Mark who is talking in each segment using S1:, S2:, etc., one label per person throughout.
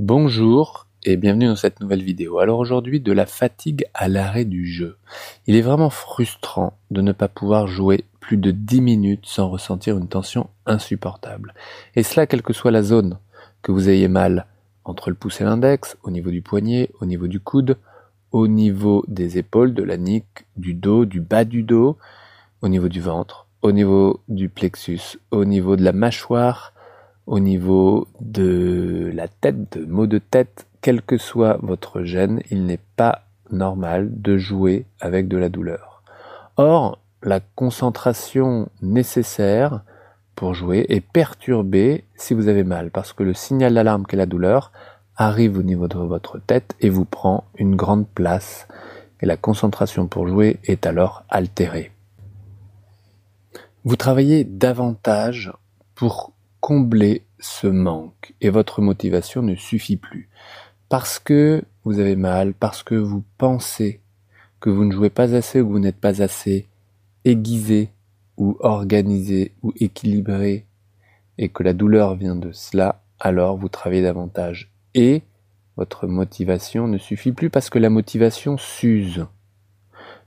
S1: Bonjour et bienvenue dans cette nouvelle vidéo. Alors aujourd'hui, de la fatigue à l'arrêt du jeu. Il est vraiment frustrant de ne pas pouvoir jouer plus de 10 minutes sans ressentir une tension insupportable. Et cela quelle que soit la zone, que vous ayez mal entre le pouce et l'index, au niveau du poignet, au niveau du coude, au niveau des épaules, de la nuque, du dos, du bas du dos, au niveau du ventre, au niveau du plexus, au niveau de la mâchoire, au niveau de la tête, de maux de tête, quel que soit votre gène, il n'est pas normal de jouer avec de la douleur. Or, la concentration nécessaire pour jouer est perturbée si vous avez mal, parce que le signal d'alarme qu'est la douleur arrive au niveau de votre tête et vous prend une grande place, et la concentration pour jouer est alors altérée. Vous travaillez davantage pour combler ce manque et votre motivation ne suffit plus. Parce que vous avez mal, parce que vous pensez que vous ne jouez pas assez ou que vous n'êtes pas assez aiguisé ou organisé ou équilibré et que la douleur vient de cela, alors vous travaillez davantage. Et votre motivation ne suffit plus parce que la motivation s'use.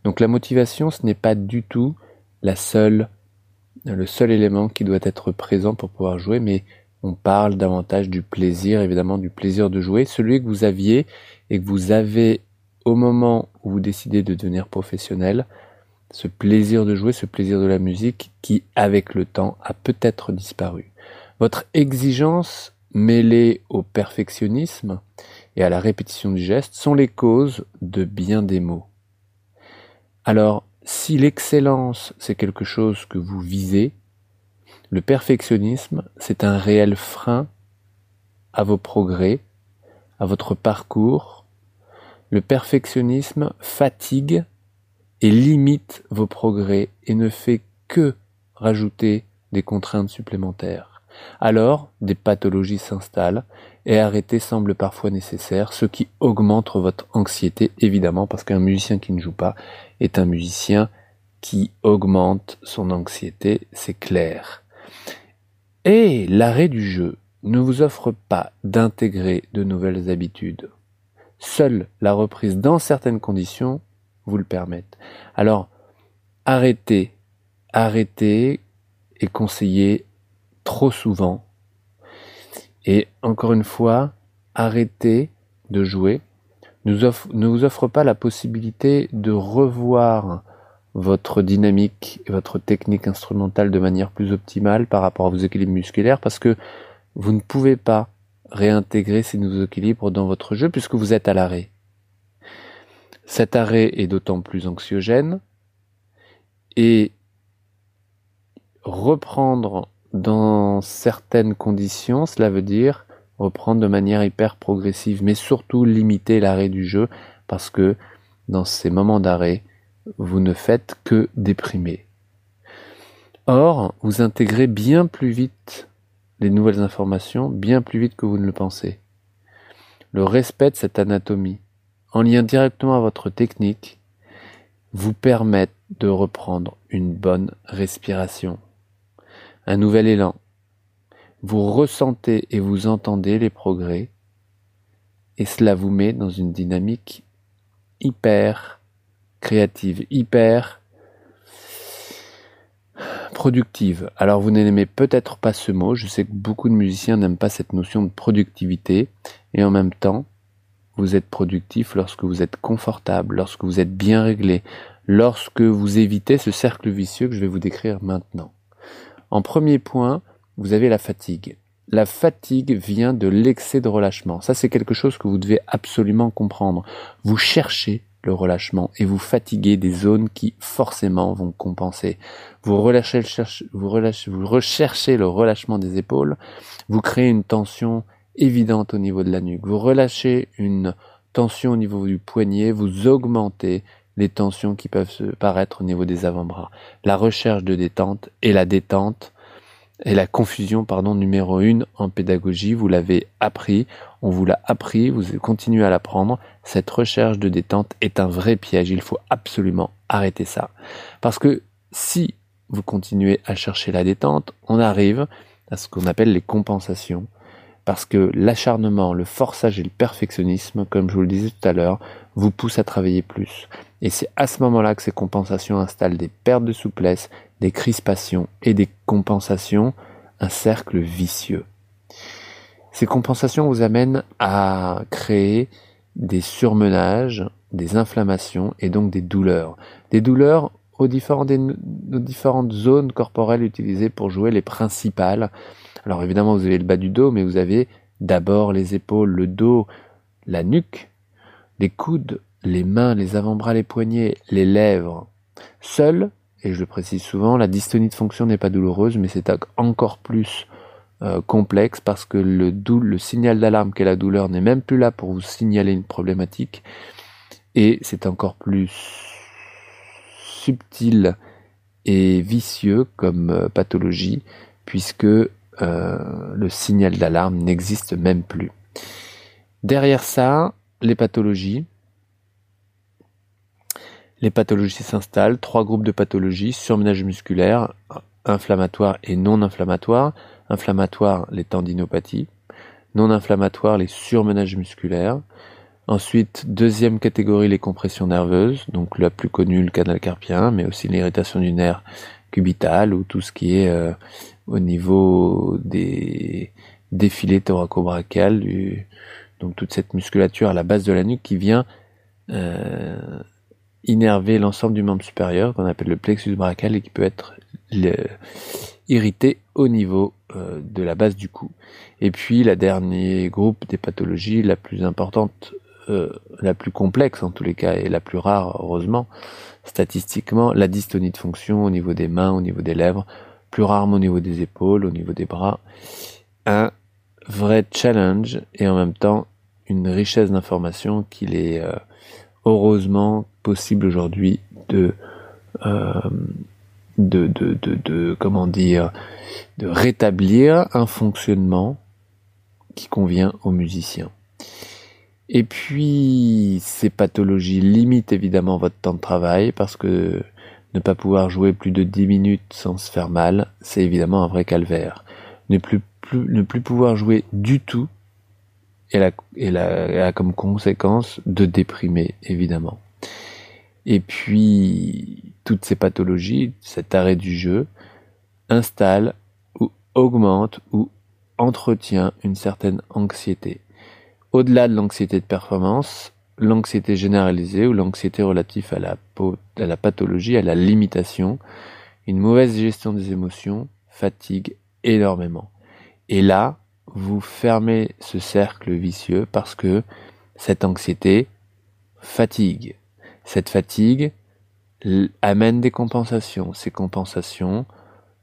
S1: Donc la motivation, ce n'est pas du tout la seule le seul élément qui doit être présent pour pouvoir jouer, mais on parle davantage du plaisir, évidemment du plaisir de jouer, celui que vous aviez et que vous avez au moment où vous décidez de devenir professionnel, ce plaisir de jouer, ce plaisir de la musique qui, avec le temps, a peut-être disparu. Votre exigence mêlée au perfectionnisme et à la répétition du geste sont les causes de bien des maux. Alors, si l'excellence, c'est quelque chose que vous visez, le perfectionnisme, c'est un réel frein à vos progrès, à votre parcours. Le perfectionnisme fatigue et limite vos progrès et ne fait que rajouter des contraintes supplémentaires. Alors, des pathologies s'installent et arrêter semble parfois nécessaire, ce qui augmente votre anxiété, évidemment, parce qu'un musicien qui ne joue pas est un musicien qui augmente son anxiété, c'est clair. Et l'arrêt du jeu ne vous offre pas d'intégrer de nouvelles habitudes. Seule la reprise dans certaines conditions vous le permettent. Alors, arrêtez, arrêtez et conseillez trop souvent et encore une fois, arrêtez de jouer ne vous offre pas la possibilité de revoir votre dynamique et votre technique instrumentale de manière plus optimale par rapport à vos équilibres musculaires parce que vous ne pouvez pas réintégrer ces nouveaux équilibres dans votre jeu puisque vous êtes à l'arrêt. Cet arrêt est d'autant plus anxiogène et reprendre dans certaines conditions, cela veut dire reprendre de manière hyper progressive, mais surtout limiter l'arrêt du jeu, parce que dans ces moments d'arrêt, vous ne faites que déprimer. Or, vous intégrez bien plus vite les nouvelles informations, bien plus vite que vous ne le pensez. Le respect de cette anatomie, en lien directement à votre technique, vous permet de reprendre une bonne respiration, un nouvel élan. Vous ressentez et vous entendez les progrès et cela vous met dans une dynamique hyper créative, hyper productive. Alors vous n'aimez peut-être pas ce mot, je sais que beaucoup de musiciens n'aiment pas cette notion de productivité, et en même temps, vous êtes productif lorsque vous êtes confortable, lorsque vous êtes bien réglé, lorsque vous évitez ce cercle vicieux que je vais vous décrire maintenant. En premier point, vous avez la fatigue. La fatigue vient de l'excès de relâchement. Ça, c'est quelque chose que vous devez absolument comprendre. Vous cherchez le relâchement et vous fatiguez des zones qui forcément vont compenser. Vous, relâchez vous, relâchez, vous recherchez le relâchement des épaules, vous créez une tension évidente au niveau de la nuque, vous relâchez une tension au niveau du poignet, vous augmentez les tensions qui peuvent se paraître au niveau des avant-bras. La recherche de détente et la détente et la confusion pardon numéro une en pédagogie, vous l'avez appris, on vous l'a appris, vous continuez à l'apprendre. Cette recherche de détente est un vrai piège, il faut absolument arrêter ça. Parce que si vous continuez à chercher la détente, on arrive à ce qu'on appelle les compensations. Parce que l'acharnement, le forçage et le perfectionnisme, comme je vous le disais tout à l'heure, vous poussent à travailler plus. Et c'est à ce moment-là que ces compensations installent des pertes de souplesse, des crispations et des compensations, un cercle vicieux. Ces compensations vous amènent à créer des surmenages, des inflammations et donc des douleurs. Des douleurs aux, différentes zones corporelles utilisées pour jouer les principales. Alors évidemment, vous avez le bas du dos, mais vous avez d'abord les épaules, le dos, la nuque, les coudes, les mains, les avant-bras, les poignets, les lèvres. Seul, et je le précise souvent, la dystonie de fonction n'est pas douloureuse, mais c'est encore plus euh, complexe parce que le, signal d'alarme qu'est la douleur n'est même plus là pour vous signaler une problématique, et c'est encore plus subtil et vicieux comme euh, pathologie, puisque euh, le signal d'alarme n'existe même plus. Derrière ça, les pathologies. Les pathologies s'installent, trois groupes de pathologies, surmenage musculaire, inflammatoire et non inflammatoire. Inflammatoire, les tendinopathies. Non inflammatoire, les surmenages musculaires. Ensuite, deuxième catégorie, les compressions nerveuses, donc la plus connue, le canal carpien, mais aussi l'irritation du nerf cubital ou tout ce qui est euh, au niveau des défilés thoraco-brachial, donc toute cette musculature à la base de la nuque qui vient euh, innerver l'ensemble du membre supérieur qu'on appelle le plexus brachial et qui peut être irrité au niveau euh, de la base du cou. Et puis la dernier groupe des pathologies, la plus importante euh, la plus complexe en tous les cas et la plus rare heureusement statistiquement la dystonie de fonction au niveau des mains, au niveau des lèvres, plus au niveau des épaules, au niveau des bras. Un vrai challenge et en même temps une richesse d'informations qu'il est euh, heureusement possible aujourd'hui euh, de, de, comment dire, de rétablir un fonctionnement qui convient aux musiciens. Et puis, ces pathologies limitent évidemment votre temps de travail parce que ne pas pouvoir jouer plus de 10 minutes sans se faire mal, c'est évidemment un vrai calvaire. Ne plus, pouvoir jouer du tout et la, comme conséquence de déprimer, évidemment. Et puis, toutes ces pathologies, cet arrêt du jeu, installent ou augmentent ou entretient une certaine anxiété. Au-delà de l'anxiété de performance, l'anxiété généralisée ou l'anxiété relative à la, à la pathologie, à la limitation, une mauvaise gestion des émotions fatigue énormément. Et là, vous fermez ce cercle vicieux parce que cette anxiété fatigue. Cette fatigue amène des compensations. Ces compensations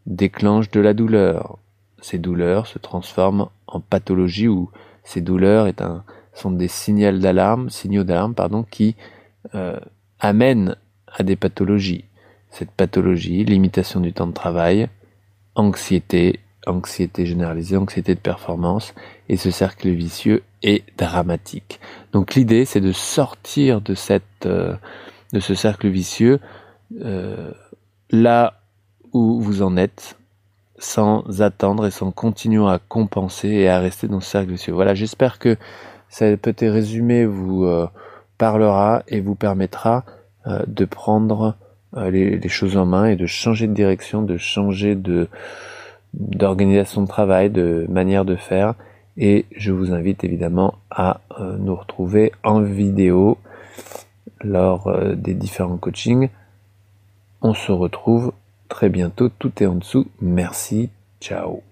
S1: déclenchent de la douleur. Ces douleurs se transforment en pathologie ou ces douleurs sont des signaux d'alarme, signaux d'alarme pardon, qui euh, amènent à des pathologies. Cette pathologie, limitation du temps de travail, anxiété, anxiété généralisée, anxiété de performance, et ce cercle vicieux est dramatique. Donc l'idée, c'est de sortir de cette, euh, ce cercle vicieux euh, là où vous en êtes sans attendre et sans continuer à compenser et à rester dans ce cercle vicieux. Voilà, j'espère que ce petit résumé vous euh, parlera et vous permettra de prendre euh, les, les, choses en main et de changer de direction, de changer de d'organisation de travail, de manière de faire. Et je vous invite évidemment à nous retrouver en vidéo lors des différents coachings. On se retrouve très bientôt. Tout est en dessous. Merci. Ciao.